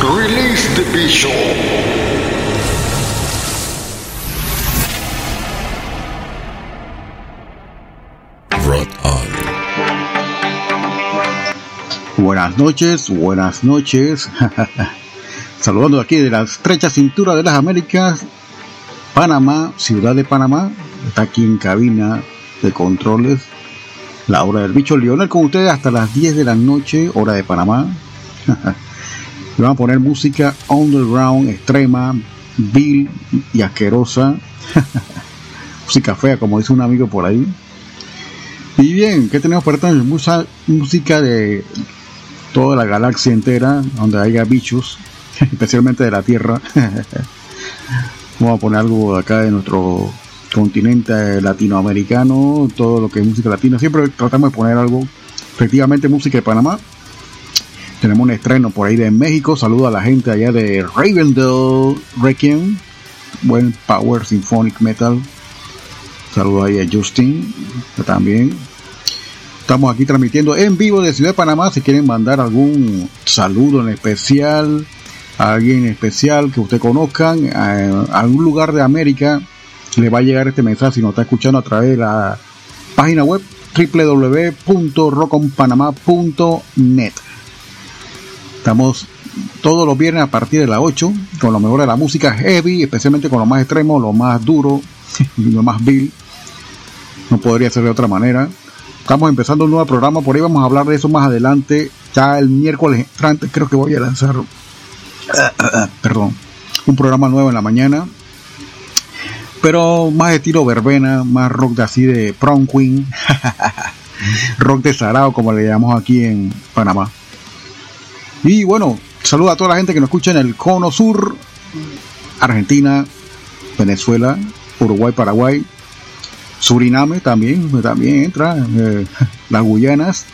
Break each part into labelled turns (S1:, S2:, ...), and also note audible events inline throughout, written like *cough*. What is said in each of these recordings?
S1: Release the Bishop. Buenas noches, buenas noches. *laughs* Saludando aquí de la estrecha cintura de las Américas, Panamá, ciudad de Panamá. Está aquí en cabina de controles. La hora del bicho Lionel con ustedes hasta las 10 de la noche, hora de Panamá. *laughs* Le van a poner música underground, extrema, vil y asquerosa. *laughs* música fea, como dice un amigo por ahí. Y bien, ¿qué tenemos para? Musa- música de toda la galaxia entera, donde haya bichos, *laughs* especialmente de la Tierra. *laughs* Vamos a poner algo de acá de nuestro continente latinoamericano, todo lo que es música latina. Siempre tratamos de poner algo, efectivamente, música de Panamá. Tenemos un estreno por ahí de México. Saludo a la gente allá de Ravendale Requiem. Buen Power Symphonic Metal. Saludo ahí a Justin también. Estamos aquí transmitiendo en vivo de Ciudad de Panamá. Si quieren mandar algún saludo en especial, a alguien en especial que usted conozcan, a algún lugar de América, le va a llegar este mensaje si nos está escuchando a través de la página web www.roconpanamá.net. Estamos todos los viernes a partir de las 8 con lo mejor de la música heavy, especialmente con lo más extremo, lo más duro *laughs* lo más vil. No podría ser de otra manera. Estamos empezando un nuevo programa, por ahí vamos a hablar de eso más adelante. Ya el miércoles entrante creo que voy a lanzar, perdón, un programa nuevo en la mañana. Pero más de estilo verbena, más rock de así de prom queen, *laughs* rock de sarao como le llamamos aquí en Panamá. Y bueno, saludo a toda la gente que nos escucha en el Cono Sur, Argentina, Venezuela, Uruguay, Paraguay, Suriname también, también entra, eh, *laughs* las Guyanas,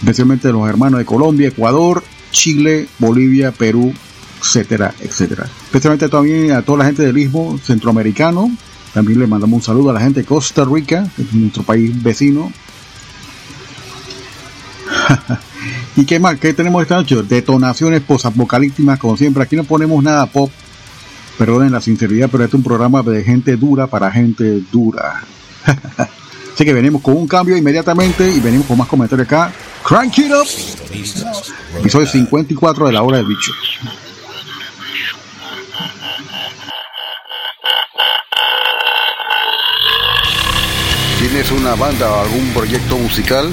S1: especialmente los hermanos de Colombia, Ecuador, Chile, Bolivia, Perú, etcétera, etcétera. Especialmente también a toda la gente del Istmo centroamericano, también le mandamos un saludo a la gente de Costa Rica, nuestro país vecino. *laughs* ¿Y qué más? ¿Qué tenemos esta noche? Detonaciones posapocalípticas, como siempre. Aquí no ponemos nada pop. Perdonen la sinceridad, pero este es un programa de gente dura para gente dura. *laughs* Así que venimos con un cambio inmediatamente y venimos con más comentarios acá. Crank it up.
S2: Sintonizas
S1: Episodio
S2: Rotan.
S1: 54 de la hora del bicho. ¿Tienes una banda o algún proyecto musical?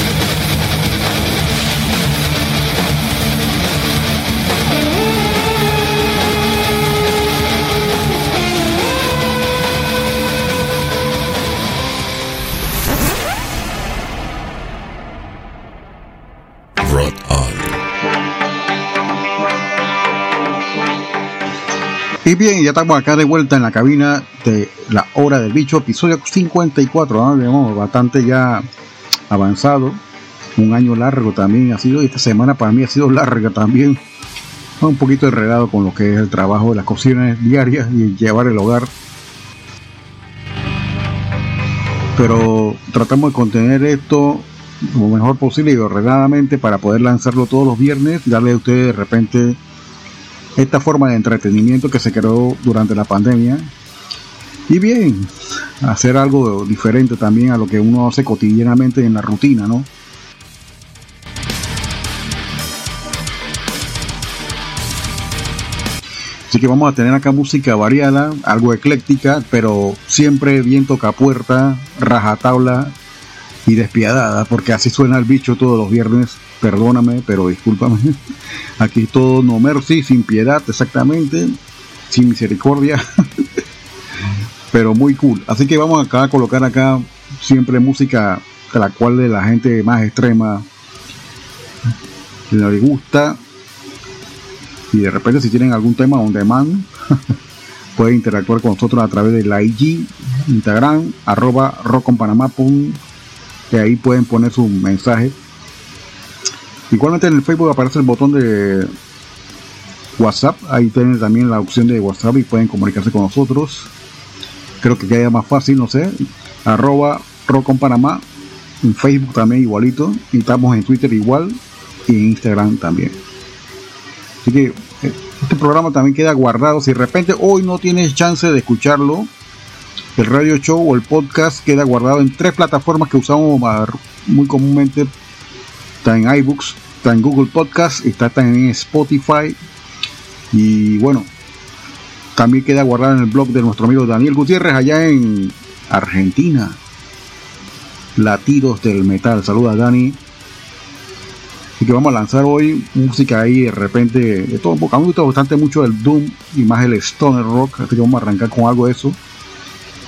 S1: Y bien, ya estamos acá de vuelta en la cabina de La Hora del Bicho, episodio 54, ¿no? Digamos, bastante ya avanzado. Un año largo también ha sido, esta semana para mí ha sido larga también. Un poquito enredado con lo que es el trabajo de las cocinas diarias y llevar el hogar. Pero tratamos de contener esto lo mejor posible y ordenadamente para poder lanzarlo todos los viernes darle a ustedes de repente esta forma de entretenimiento que se creó durante la pandemia. Y bien, hacer algo diferente también a lo que uno hace cotidianamente en la rutina, ¿no? Así que vamos a tener acá música variada, algo ecléctica, pero siempre bien toca puerta, rajatabla y despiadada, porque así suena el bicho todos los viernes. Perdóname, pero discúlpame. *laughs* Aquí todo no mercy, sin piedad, exactamente, sin misericordia, *laughs* pero muy cool. Así que vamos acá a colocar acá siempre música de la cual de la gente más extrema le gusta. Y de repente si tienen algún tema on demand, *laughs* pueden interactuar con nosotros a través de la IG, Instagram, arroba que ahí pueden poner su mensaje. Igualmente en el Facebook aparece el botón de WhatsApp, ahí tienen también la opción de WhatsApp y pueden comunicarse con nosotros. Creo que queda más fácil, no sé. Arroba Rock en Facebook también igualito, y estamos en Twitter igual y en Instagram también. Así que eh, este programa también queda guardado. Si de repente hoy no tienes chance de escucharlo, el radio show o el podcast queda guardado en tres plataformas que usamos muy comúnmente. Está en iBooks, está en Google Podcast, está también en Spotify. Y bueno, también queda guardado en el blog de nuestro amigo Daniel Gutiérrez allá en Argentina. Latidos del metal. Saluda Dani. Así que vamos a lanzar hoy música ahí de repente de todo un poco. A mí gusta bastante mucho el Doom y más el Stoner Rock. Así que vamos a arrancar con algo de eso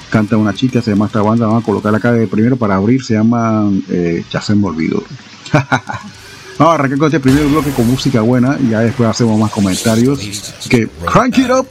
S1: canta una chica, se llama esta banda, vamos a colocar acá de primero para abrir, se llama eh, Ya se me. *laughs* vamos a arrancar con este primer bloque con música buena y ya después hacemos más comentarios. Que crank it up.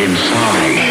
S3: Inside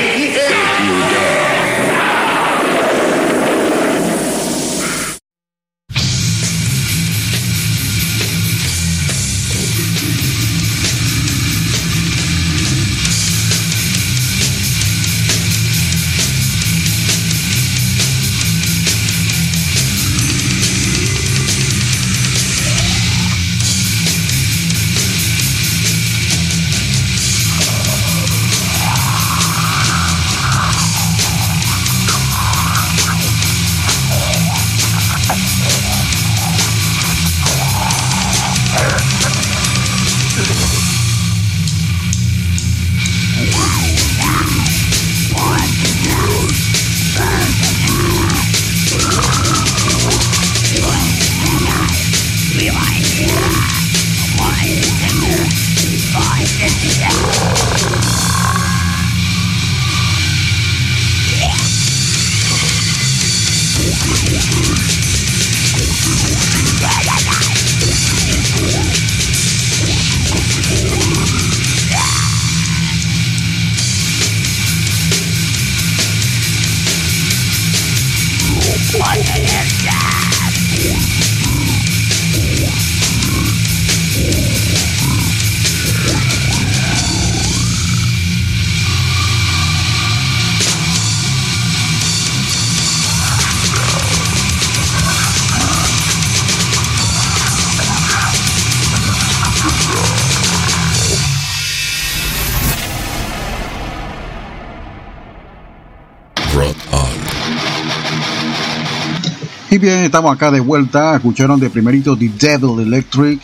S1: Bien, estamos acá de vuelta. Escucharon de primerito The Devil Electric,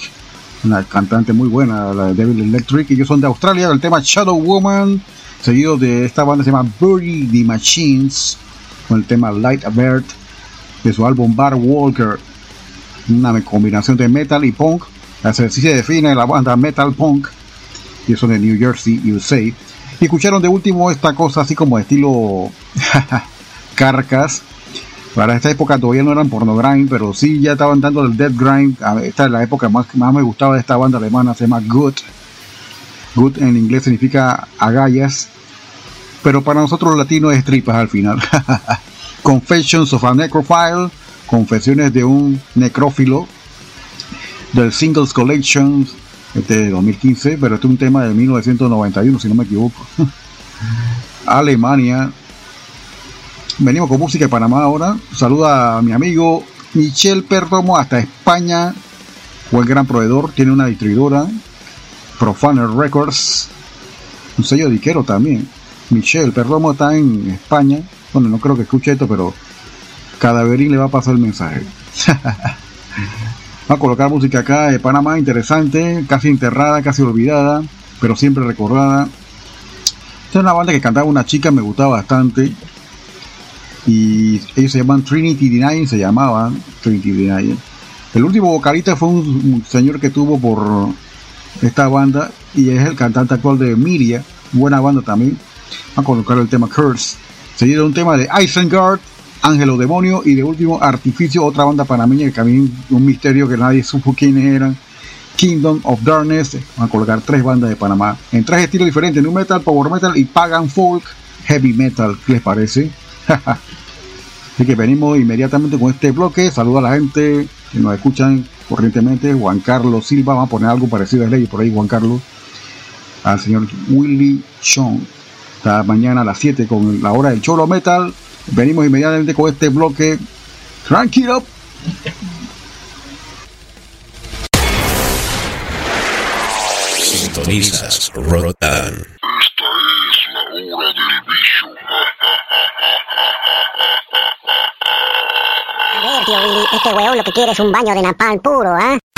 S1: una cantante muy buena, la de Devil Electric. Ellos son de Australia, del tema Shadow Woman, seguido de esta banda que se llama Bury the Machines, con el tema Light Avert, de su álbum Bar Walker. Una combinación de metal y punk. Así se define la banda metal punk. Y son de New Jersey, USA. Y escucharon de último esta cosa así como estilo *laughs* Carcas. Para esta época todavía no eran porno grind, pero sí ya estaban dando el dead grind. Esta es la época más que más me gustaba de esta banda alemana, se llama Good. Good en inglés significa agallas, pero para nosotros los latinos es tripas al final. *laughs* Confessions of a Necrophile, confesiones de un necrófilo, del Singles Collection este de 2015, pero este es un tema de 1991, si no me equivoco. *laughs* Alemania, Venimos con música de Panamá ahora. Saluda a mi amigo Michel Perdomo hasta España. Buen gran proveedor. Tiene una distribuidora. Profaner Records. Un sello diquero también. Michel Perdomo está en España. Bueno, no creo que escuche esto, pero Cadaverín le va a pasar el mensaje. *laughs* Va a colocar música acá de Panamá, interesante, casi enterrada, casi olvidada, pero siempre recordada. Esta es una banda que cantaba una chica, me gustaba bastante y ellos se llaman Trinity Denial, se llamaban Trinity Denial. El último vocalista fue un señor que tuvo por esta banda y es el cantante actual de Miria, buena banda también. A colocar el tema Curse, seguido de un tema de Isengard, Ángelo Demonio y de último Artificio, otra banda panameña que también un misterio que nadie supo quiénes eran. Kingdom of Darkness, van a colocar tres bandas de Panamá en tres estilos diferentes: New Metal, Power Metal y Pagan Folk, Heavy Metal. ¿Qué les parece? *laughs* Así que venimos inmediatamente con este bloque. Saludo a la gente que nos escuchan corrientemente. Juan Carlos Silva, vamos a poner algo parecido a ley por ahí, Juan Carlos. Al señor Willy Sean. Esta mañana a las 7 con la hora del Cholo Metal. Venimos inmediatamente con este bloque. Crank it up.
S2: Sintonizas Rock
S4: A ver, tío Willy, este weón lo que quiere es un baño de napalm puro.
S2: Rot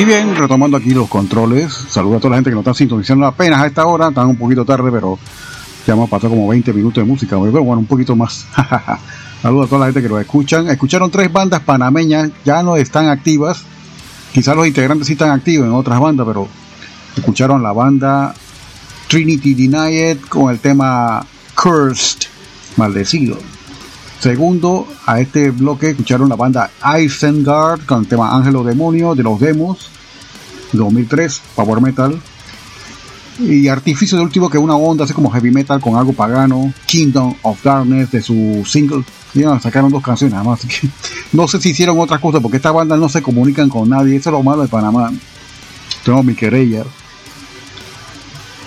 S1: Y bien, retomando aquí los controles, saludo a toda la gente que nos está sintonizando apenas a esta hora, están un poquito tarde, pero ya hemos pasado como 20 minutos de música, bueno, un poquito más. *laughs* Saludos a toda la gente que lo escuchan. Escucharon tres bandas panameñas, ya no están activas. Quizás los integrantes sí están activos en otras bandas, pero escucharon la banda Trinity Denied con el tema Cursed, maldecido. Segundo, a este bloque escucharon la banda Isengard con el tema Ángelo Demonio de los Demos, 2003, Power Metal. Y Artificio de último, que es una onda así como heavy metal con algo pagano, Kingdom of Darkness de su single. Sacaron dos canciones nada más, *laughs* no sé si hicieron otras cosas porque estas bandas no se comunican con nadie. Eso es lo malo de Panamá. Tengo mi querella.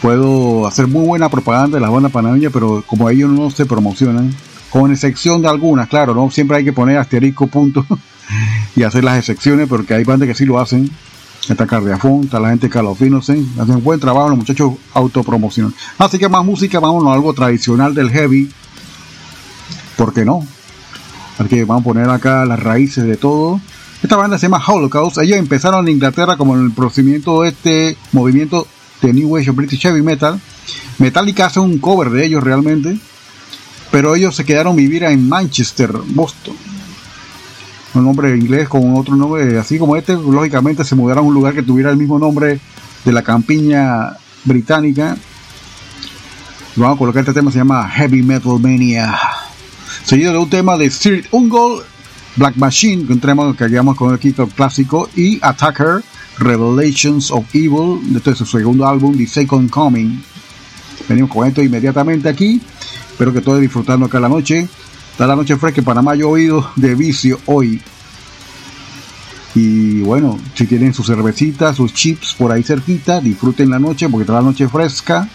S1: Puedo hacer muy buena propaganda de las bandas panameñas, pero como ellos no se promocionan, con excepción de algunas, claro, no siempre hay que poner asterisco punto *laughs* y hacer las excepciones porque hay bandas que sí lo hacen. Está Cardiafón, está la gente de Call of Innocent, hacen buen trabajo los muchachos autopromocionan. Así que más música, vámonos a algo tradicional del heavy. ¿Por qué no? Así que vamos a poner acá las raíces de todo. Esta banda se llama Holocaust. Ellos empezaron en Inglaterra como en el procedimiento de este movimiento de New Age of British Heavy Metal. Metallica hace un cover de ellos realmente pero ellos se quedaron vivir en Manchester, Boston. Un nombre inglés con otro nombre así como este, lógicamente se mudaron a un lugar que tuviera el mismo nombre de la campiña británica. Vamos a colocar este tema, se llama Heavy Metal Mania. Seguido de un tema de Spirit Ungol, Black Machine, que un tema que habíamos con el equipo clásico, y Attacker, Revelations of Evil, de su segundo álbum, The Second Coming. Venimos con esto inmediatamente aquí. Espero que todos disfrutando acá la noche. Está la noche fresca en Panamá, oído de vicio hoy. Y bueno, si tienen su cervecita, sus chips por ahí cerquita, disfruten la noche porque está la noche fresca.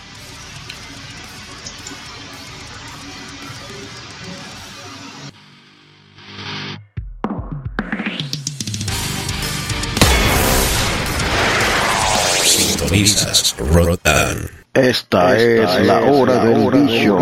S5: Esta, es, la hora del bicho.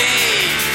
S1: Hey!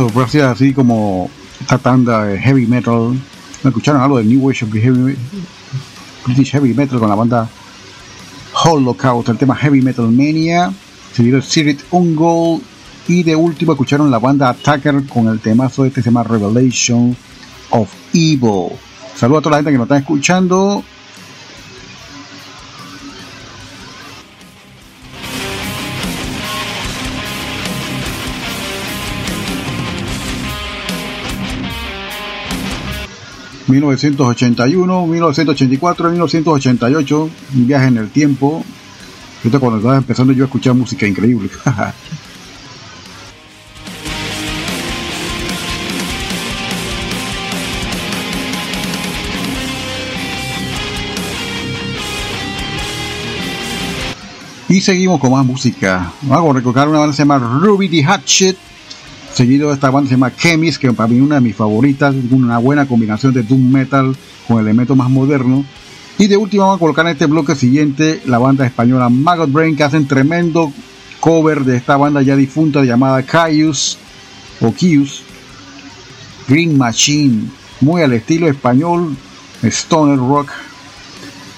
S1: Así como esta tanda de heavy metal. ¿Me escucharon algo de New Wave of heavy, British Heavy Metal con la banda Holocaust, el tema Heavy Metal Mania, seguido Sirit Ungol y de último escucharon la banda Attacker con el temazo este se llama Revelation of Evil. Saludos a toda la gente que nos está escuchando. 1981, 1984, 1988, un viaje en el tiempo. Cuando estaba empezando yo a escuchar música increíble. *laughs* y seguimos con más música. Vamos a recordar una banda que se llama Ruby the Hatchet Seguido de esta banda se llama Chemist, que para mí es una de mis favoritas, una buena combinación de doom metal con elementos más modernos. Y de último vamos a colocar en este bloque siguiente la banda española Maggot Brain, que hacen tremendo cover de esta banda ya difunta llamada Caius o Kius Green Machine, muy al estilo español, stoner rock.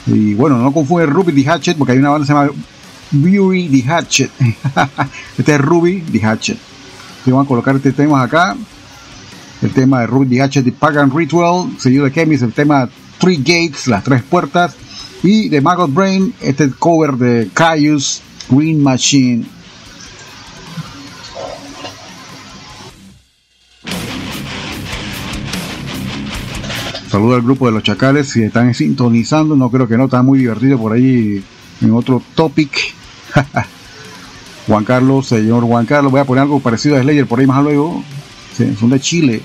S1: Y bueno, no confunde Ruby the Hatchet porque hay una banda que se llama Beauty the Hatchet. *laughs* este es Ruby the Hatchet vamos a colocar este tema acá. El tema de Ruby H de Pagan Ritual, seguido de Chemis, el tema Three Gates, las tres puertas. Y de Maggot Brain, este cover de Caius Green Machine. Saludo al grupo de los chacales si están sintonizando, no creo que no, está muy divertido por ahí en otro topic. *laughs* Juan Carlos, señor Juan Carlos, voy a poner algo parecido a Slayer por ahí más luego. son de Chile,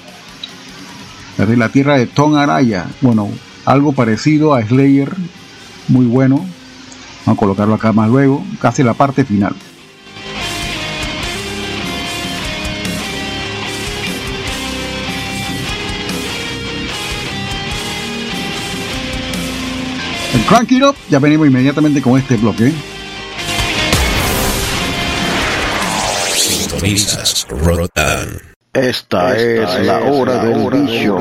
S1: de la tierra de Tom Araya. Bueno, algo parecido a Slayer, muy bueno. Vamos a colocarlo acá más luego, casi la parte final. El Crank It Up, ya venimos inmediatamente con este bloque.
S2: Rotan.
S5: Esta, es, la hora del bicho.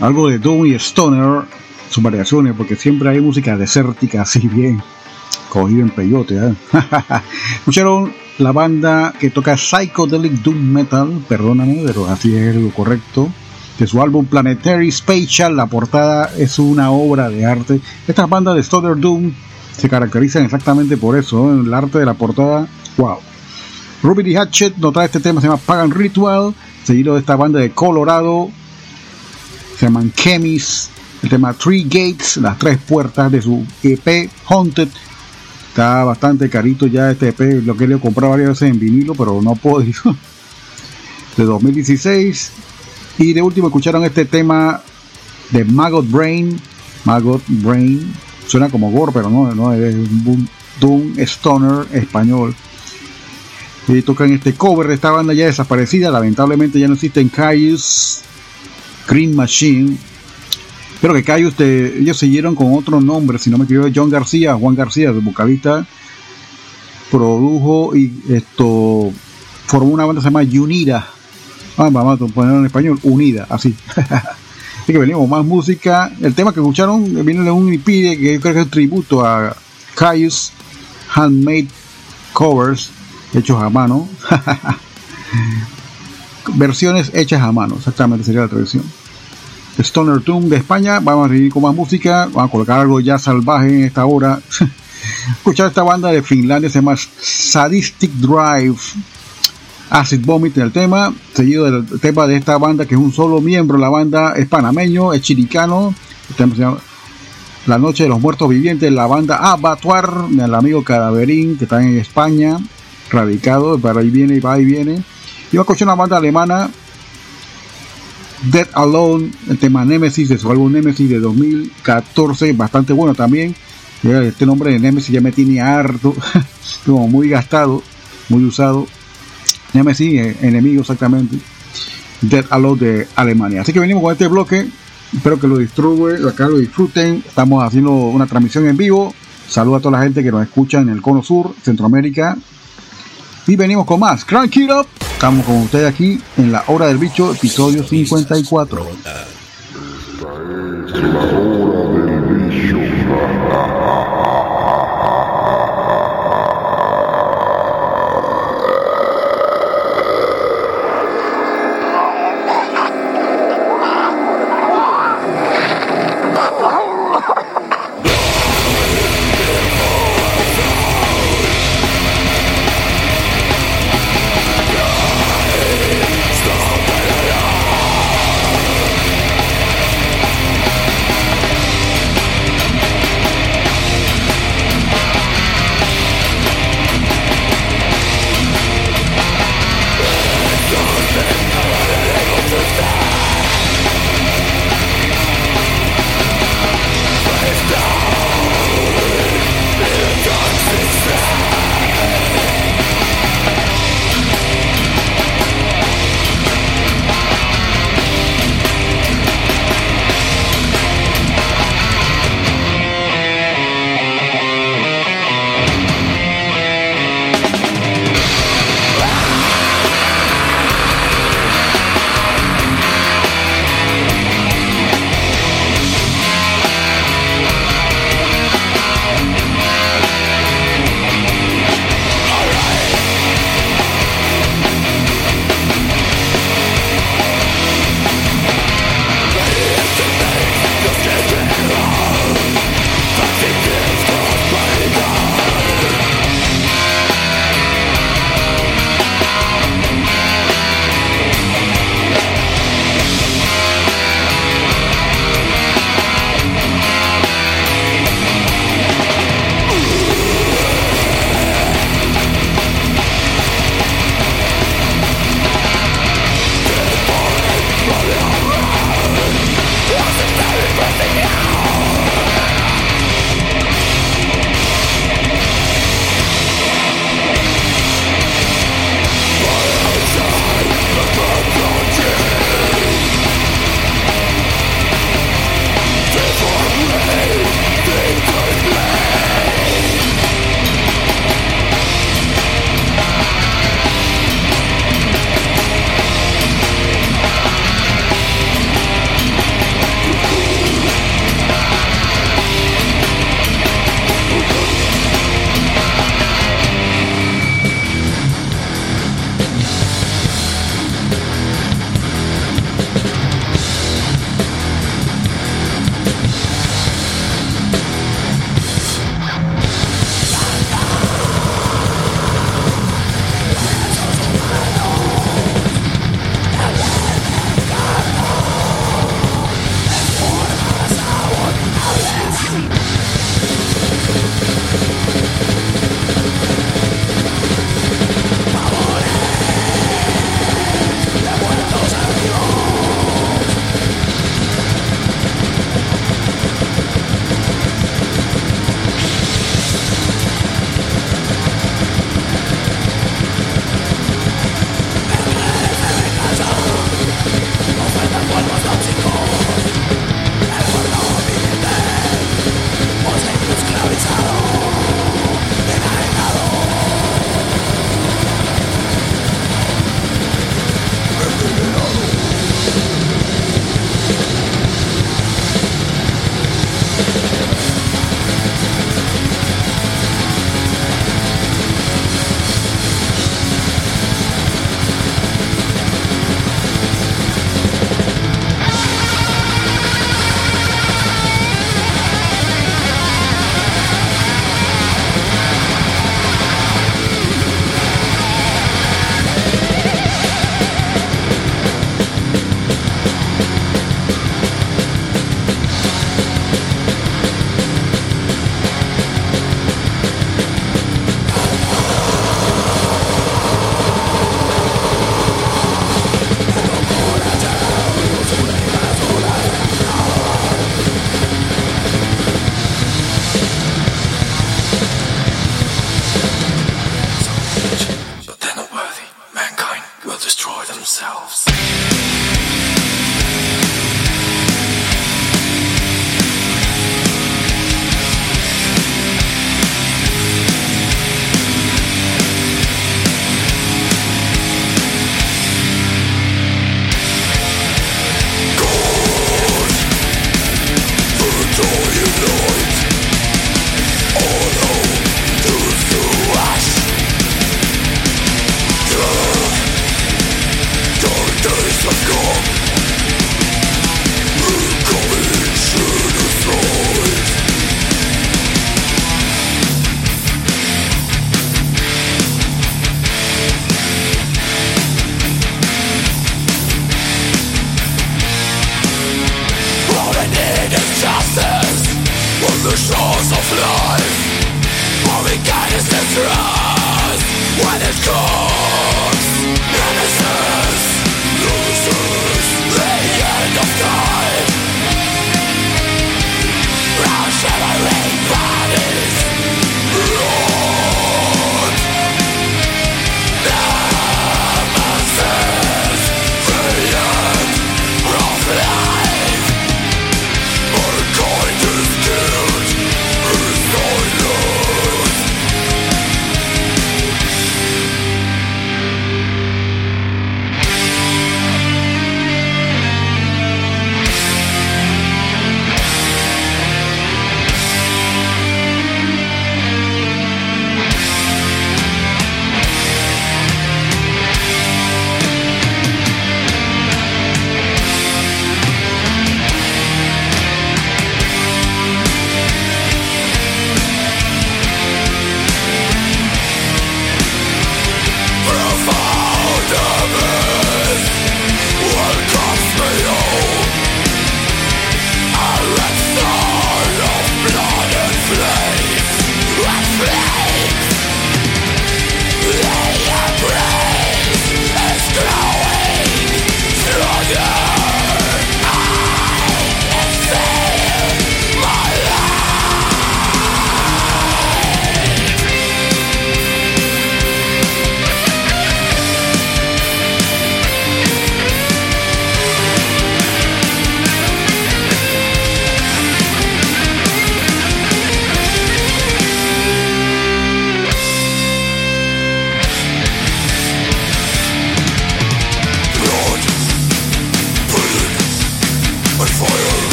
S1: Algo de Doom y Stoner, sus variaciones, porque siempre hay música desértica así bien, cogido en peyote. ¿eh? *laughs* Escucharon la banda que toca Psychedelic Doom Metal, perdóname, pero así es lo correcto, de su álbum Planetary Spatial, la portada es una obra de arte. Estas bandas de Stoner Doom se caracterizan exactamente por eso, el arte de la portada, wow. Ruby Hatchet nos trae este tema, se llama Pagan Ritual, seguido de esta banda de Colorado, se llaman Chemis, el tema Three Gates, las tres puertas de su EP Haunted. Está bastante carito ya este EP, lo que le he comprado varias veces en vinilo, pero no puedo *laughs* De 2016. Y de último escucharon este tema de Maggot Brain. Maggot Brain. Suena como gore, pero no, no es un Doom Stoner español. Y tocan este cover de esta banda ya desaparecida. Lamentablemente ya no existe en calles Green Machine. Pero que cae usted, ellos siguieron con otro nombre, si no me equivoco, John García, Juan García, de vocalista, produjo y esto formó una banda que se llama Unida. Ah, vamos a ponerlo en español, Unida, así. *laughs* así que venimos más música. El tema que escucharon viene de un EP que yo creo que es un tributo a Caius Handmade Covers, hechos a mano. *laughs* versiones hechas a mano, exactamente sería la traducción. Stoner Tune de España, vamos a seguir con más música, vamos a colocar algo ya salvaje en esta hora. *laughs* Escuchar esta banda de Finlandia se llama Sadistic Drive. Acid Vomit en el tema, seguido del tema de esta banda que es un solo miembro, la banda es panameño, es chiricano, La Noche de los Muertos Vivientes, la banda Abattoir, del amigo Cadaverín, que está en España, radicado, para ahí viene y va y viene. Iba a escuchar una banda alemana, Dead Alone, el tema Nemesis de su álbum Nemesis de 2014, bastante bueno también. Este nombre de Nemesis ya me tiene harto, *laughs* como muy gastado, muy usado. Nemesis, eh, enemigo exactamente. Dead Alone de Alemania. Así que venimos con este bloque. Espero que lo distribuye, acá lo disfruten. Estamos haciendo una transmisión en vivo. Saludos a toda la gente que nos escucha en el Cono Sur, Centroamérica. Y venimos con más. Crank it up. Estamos con ustedes aquí en la hora del bicho, episodio 54.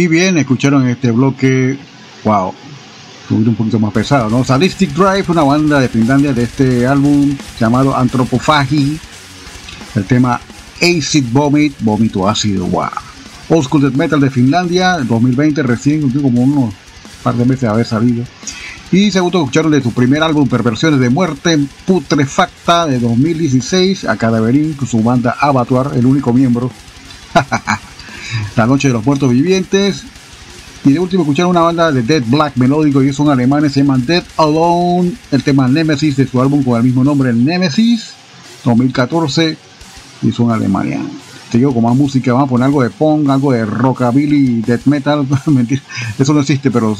S1: Y bien, escucharon este bloque, wow, un poquito más pesado, ¿no? Sadistic Drive, una banda de Finlandia de este álbum llamado Anthropophagy, el tema Acid Vomit, vómito ácido, wow. Old School Death Metal de Finlandia, 2020 recién, como unos par de meses de haber salido. Y segundo, escucharon de su primer álbum, Perversiones de Muerte, Putrefacta, de 2016, a Cadaverín, con su banda Abatuar, el único miembro. *laughs* La Noche de los Muertos Vivientes. Y de último, escucharon una banda de Dead Black melódico, y son alemanes, se llaman Dead Alone, el tema Nemesis de su álbum con el mismo nombre, el Nemesis, 2014, y son Alemania. Te digo, con más música, vamos a poner algo de punk, algo de rockabilly, death metal, *laughs* mentira, eso no existe, pero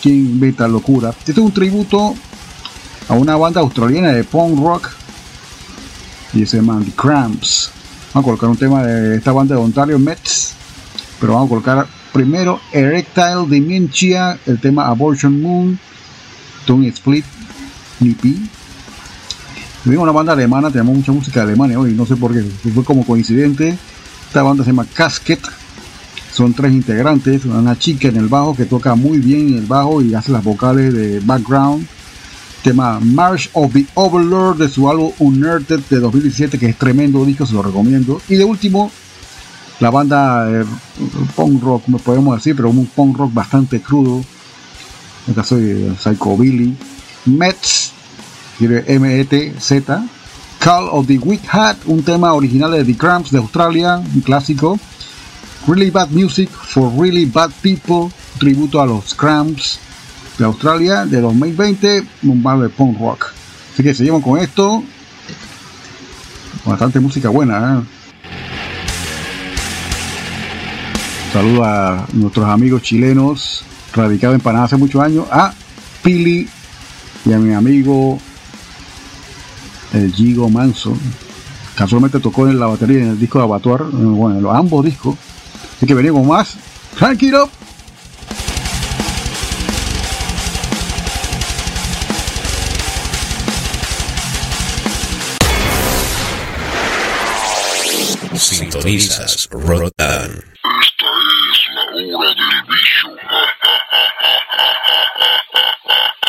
S1: ¿quién inventa locura? Este es un tributo a una banda australiana de punk rock y se llama The Cramps. Vamos a colocar un tema de esta banda de Ontario Mets, pero vamos a colocar primero Erectile Dementia, el tema Abortion Moon, Tone Split, Nippy. Vimos una banda alemana, tenemos mucha música de Alemania hoy, no sé por qué, fue como coincidente. Esta banda se llama Casket, son tres integrantes, una chica en el bajo que toca muy bien el bajo y hace las vocales de background. Tema March of the Overlord de su álbum Unearthed de 2017, que es tremendo disco, se lo recomiendo. Y de último, la banda eh, punk rock, como podemos decir, pero un punk rock bastante crudo. En el caso de Psycho Billy. Mets, M-E-T-Z. Call of the Weak Hat, un tema original de The Cramps de Australia, un clásico. Really Bad Music for Really Bad People, tributo a los Cramps de Australia de 2020, un bar de punk rock. Así que seguimos con esto. Bastante música buena. ¿eh? Saludo a nuestros amigos chilenos radicados en Panamá hace muchos años, a Pili y a mi amigo el Gigo Manso. Casualmente tocó en la batería en el disco de Abatuar, bueno, en los ambos discos. Así que venimos más. Tranquilo.
S2: Sintonizas Rotan.
S6: Esta es la hora del bicho. *laughs*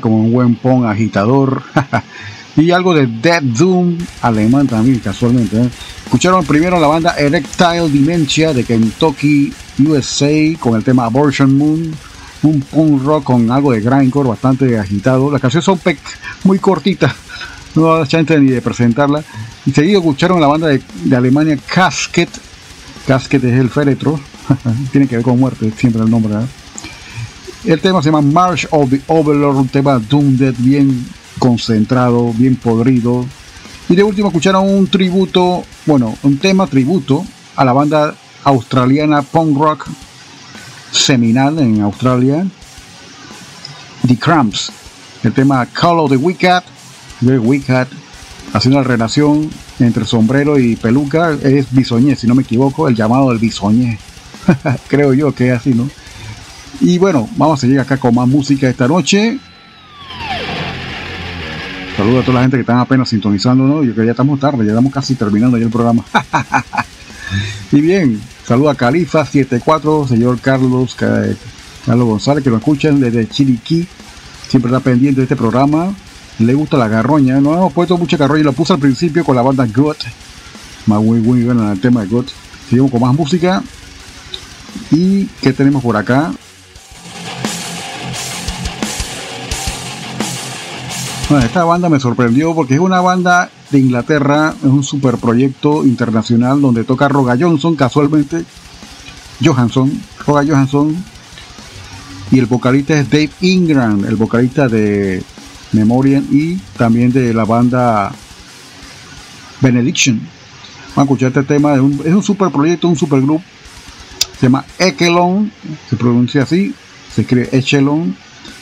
S1: Como un buen pong agitador. *laughs* y algo de Dead Doom alemán también, casualmente. ¿eh? Escucharon primero la banda Erectile Dementia de Kentucky, USA, con el tema Abortion Moon. Un punk rock con algo de grindcore bastante agitado. Las canciones son muy cortitas, no da chance ni de presentarla. Y seguido escucharon la banda de, de Alemania Casket. Casket es el féretro, *laughs* tiene que ver con muerte, siempre el nombre. ¿verdad? El tema se llama March of the Overlord, un tema Doom Dead bien concentrado, bien podrido. Y de último escucharon un tributo, bueno, un tema tributo a la banda australiana punk rock seminal en Australia, The Cramps. El tema Call of the Wicked, The Wicked, haciendo la relación entre sombrero y peluca, es bisoñé, si no me equivoco, el llamado del bisoñé. *laughs* Creo yo que es así, ¿no? Y bueno, vamos a seguir acá con más música esta noche. Saludos a toda la gente que están apenas sintonizando, ¿no? Yo que ya estamos tarde, ya estamos casi terminando ya el programa. *laughs* y bien, saludos a Califa74, señor Carlos, Ca- Carlos González, que lo escuchan desde Chiriquí. Siempre está pendiente de este programa. Le gusta la garroña. No hemos puesto mucha garroña, lo puse al principio con la banda Gut. Más muy, muy bueno el tema de Gut. Seguimos con más música. ¿Y qué tenemos por acá? Bueno, esta banda me sorprendió porque es una banda de Inglaterra, es un super proyecto internacional donde toca Roga Johnson, casualmente Johansson, Roga Johansson, y el vocalista es Dave Ingram, el vocalista de Memorial y también de la banda Benediction. Vamos a escuchar este tema, es un, es un super proyecto, un super grupo, se llama Echelon, se pronuncia así, se escribe Echelon,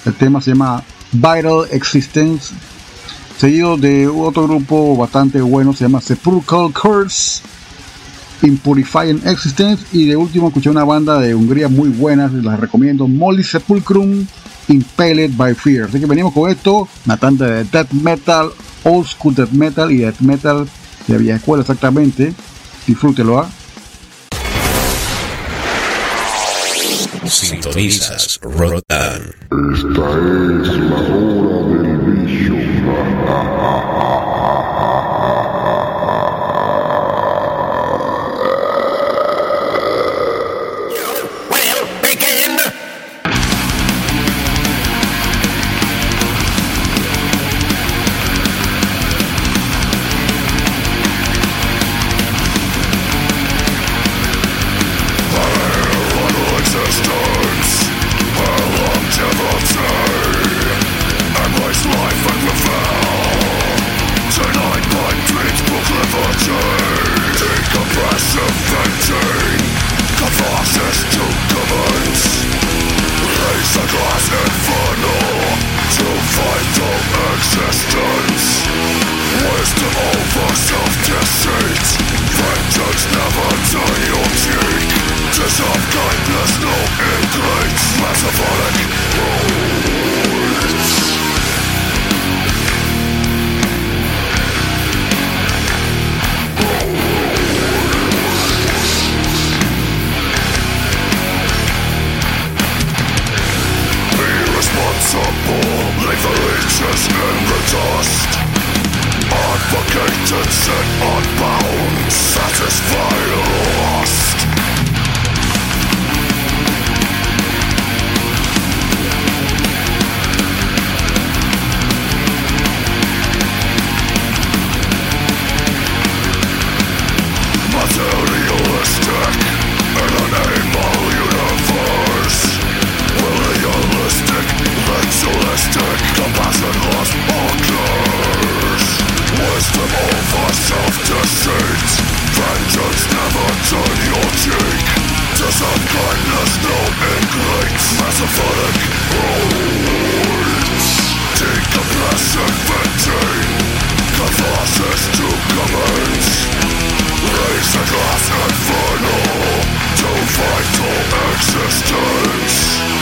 S1: el tema se llama Vital Existence, seguido de otro grupo bastante bueno, se llama Sepulchral Curse, Impurifying Existence, y de último escuché una banda de Hungría muy buena, las recomiendo, Molly Sepulchrum, Impaled by Fear. Así que venimos con esto, una tanda de death metal, old school death metal y death metal de vieja escuela exactamente. Disfrútelo, ¿ah?
S2: Sintonizas Rotan.
S6: Esta es la great metabolic bolts
S2: Irresponsible, leave the leeches
S6: in the dust Advocated, set unbound, satisfy the lost.
S2: Force of kindness known in great
S5: Masophonic the
S2: The forces to government
S5: Raise
S2: the glass inferno To vital existence.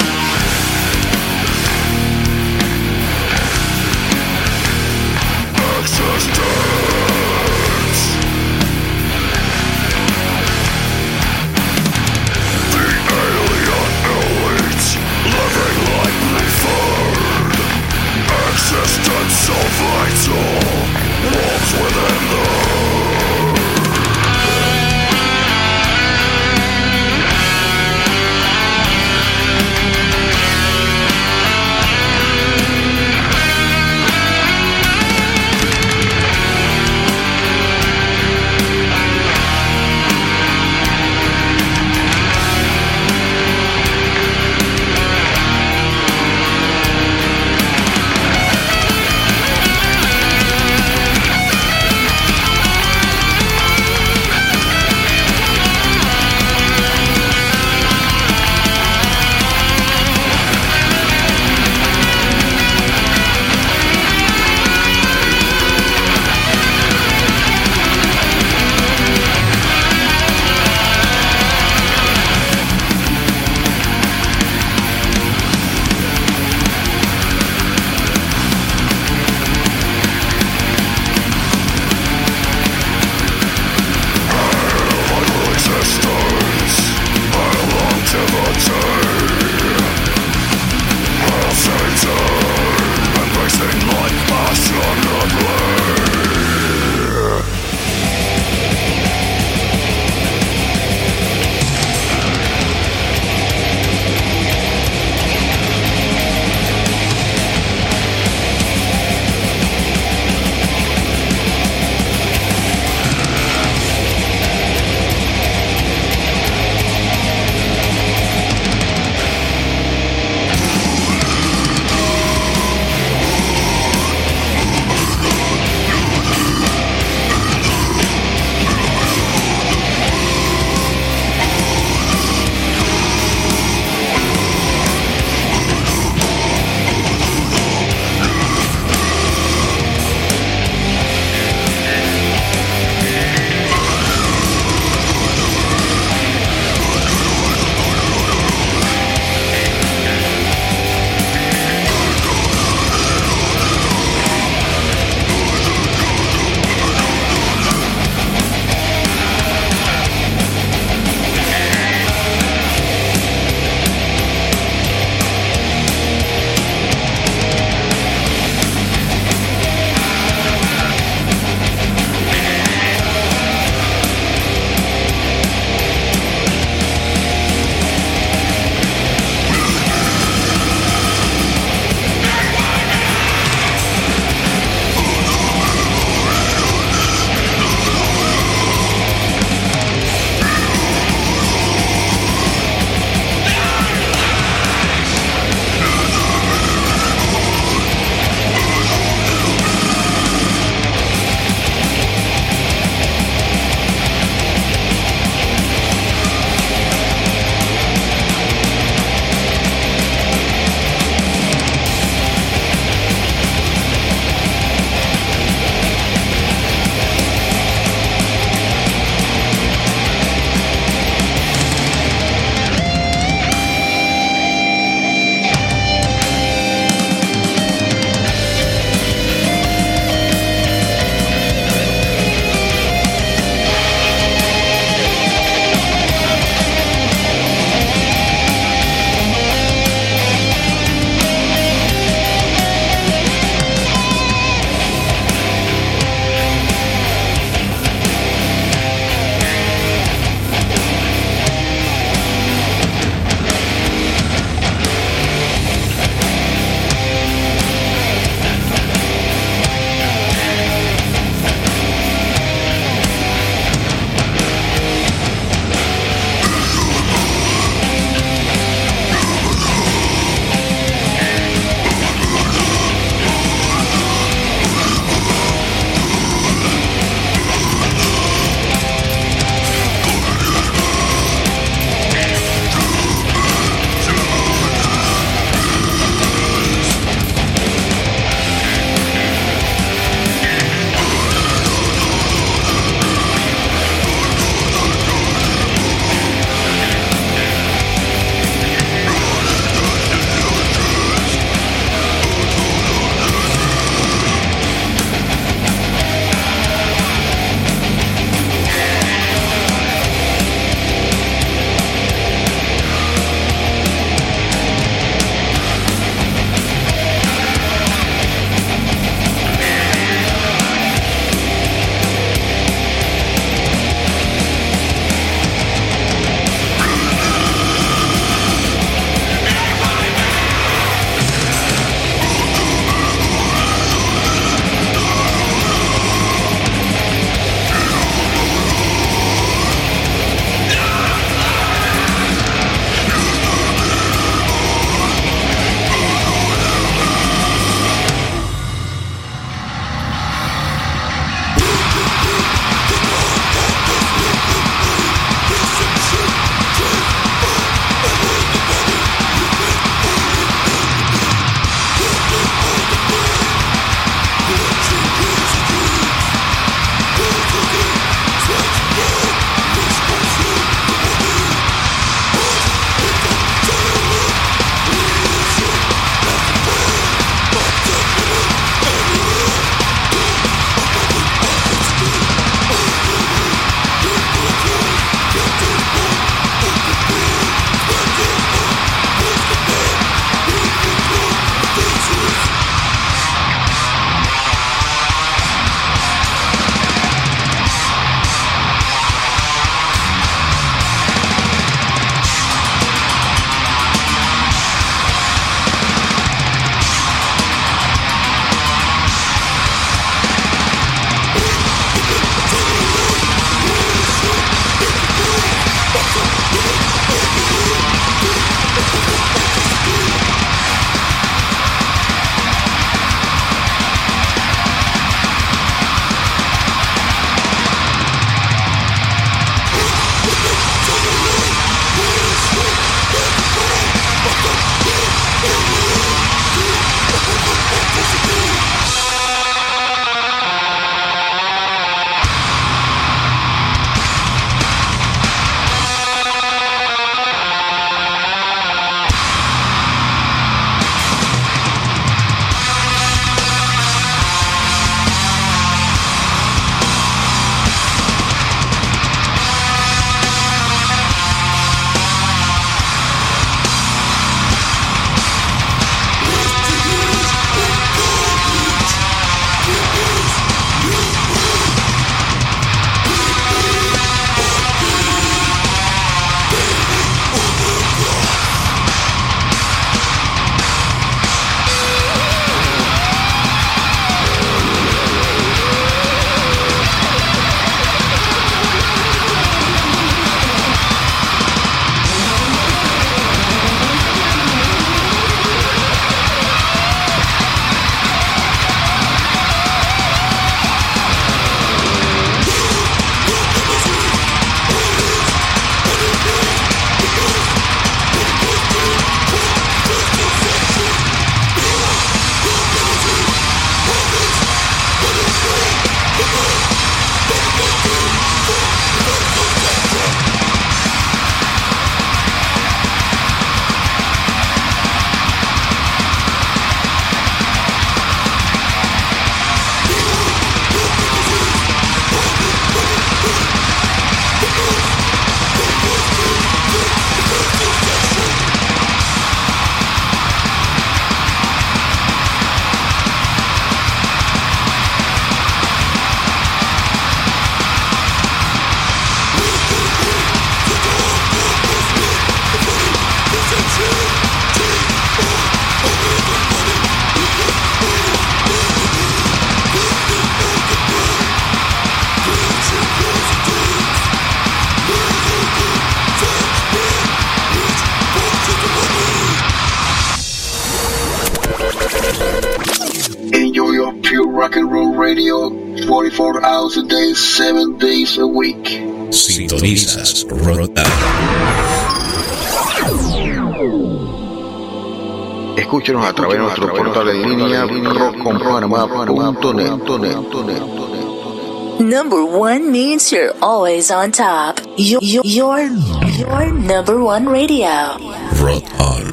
S5: Escúchenos a través de nuestro portal en línea rockconpanamá.net.
S7: Number one means you're always on top. Your, your, your, your number one radio.
S2: Rock on.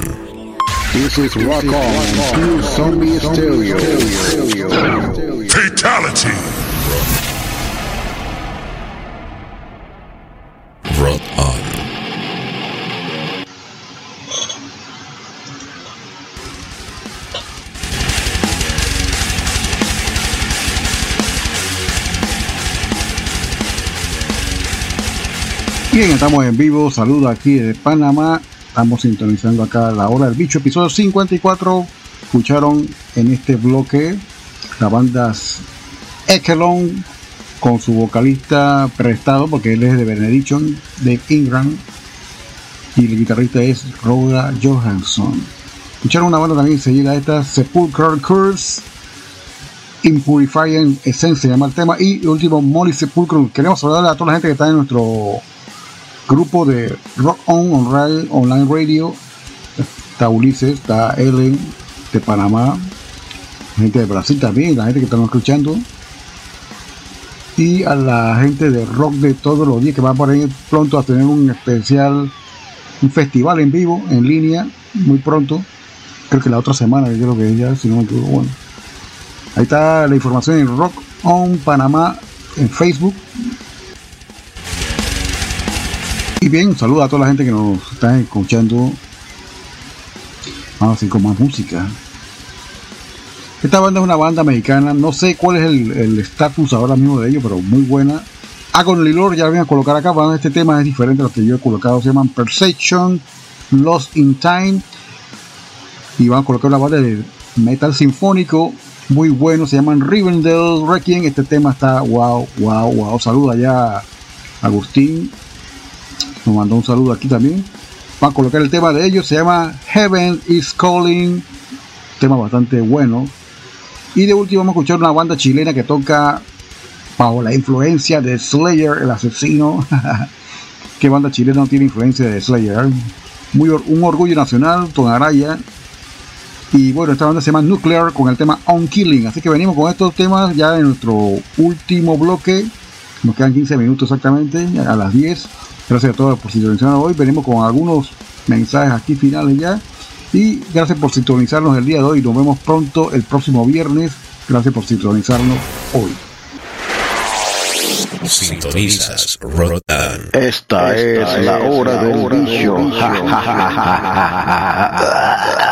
S1: This is Rock On, Pure Zombie Stereo.
S2: Fatality.
S1: Bien, estamos en vivo. Saludo aquí de Panamá. Estamos sintonizando acá la hora del bicho, episodio 54. Escucharon en este bloque la banda Ekelon con su vocalista prestado, porque él es de Benediction, de Ingram, y el guitarrista es Rhoda Johansson. Escucharon una banda también seguida esta, Sepulchral Curse, Impurifying Essence se llama el tema, y el último, Molly Sepulchral. Queremos saludar a toda la gente que está en nuestro grupo de Rock On Online, Radio. Está Ulises, está Ellen de Panamá, gente de Brasil también, la gente que estamos escuchando. Y a la gente de rock de todos los días que va por ahí pronto a tener un especial, un festival en vivo, en línea, muy pronto. Creo que la otra semana, yo creo que ya, si no me equivoco, bueno. Ahí está la información en Rock On Panamá en Facebook. Y bien, saludo a toda la gente que nos está escuchando. Vamos a seguir con más música. Esta banda es una banda mexicana, no sé cuál es el estatus ahora mismo de ellos, pero muy buena. Agon Lilor, ya lo voy a colocar acá, este tema es diferente a los que yo he colocado, se llaman Perception, Lost in Time. Y van a colocar una banda de metal sinfónico, muy bueno, se llaman Rivendell Requiem. Este tema está wow, wow, wow. Saluda ya Agustín, nos mandó un saludo aquí también. Van a colocar el tema de ellos, se llama Heaven is Calling, tema bastante bueno. Y de último vamos a escuchar una banda chilena que toca bajo la influencia de Slayer, el asesino. *laughs* ¿Qué banda chilena no tiene influencia de Slayer? Muy un orgullo nacional, Tonaraya. Y bueno, esta banda se llama Nuclear con el tema On Killing. Así que venimos con estos temas ya en nuestro último bloque. Nos quedan 15 minutos exactamente, a las 10. Gracias a todos por sintonizarnos hoy. Venimos con algunos mensajes aquí finales ya. Y gracias por sintonizarnos el día de hoy. Nos vemos pronto el próximo viernes. Gracias por sintonizarnos hoy.
S2: Sintonizas Rotan.
S5: Esta, Esta es, la hora del bicho.
S8: Hola *laughs* *laughs*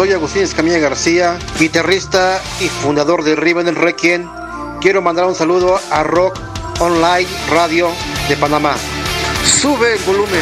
S8: Soy Agustín Escamilla García, guitarrista y fundador de Riven el Requiem. Quiero mandar un saludo a Rock Online Radio de Panamá. Sube el volumen.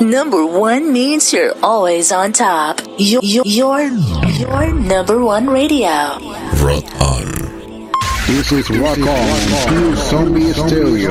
S7: Number one means you're always on top. Your, your, your, your number one radio.
S2: Rock on.
S1: This is Rock On, True Zombie Stereo.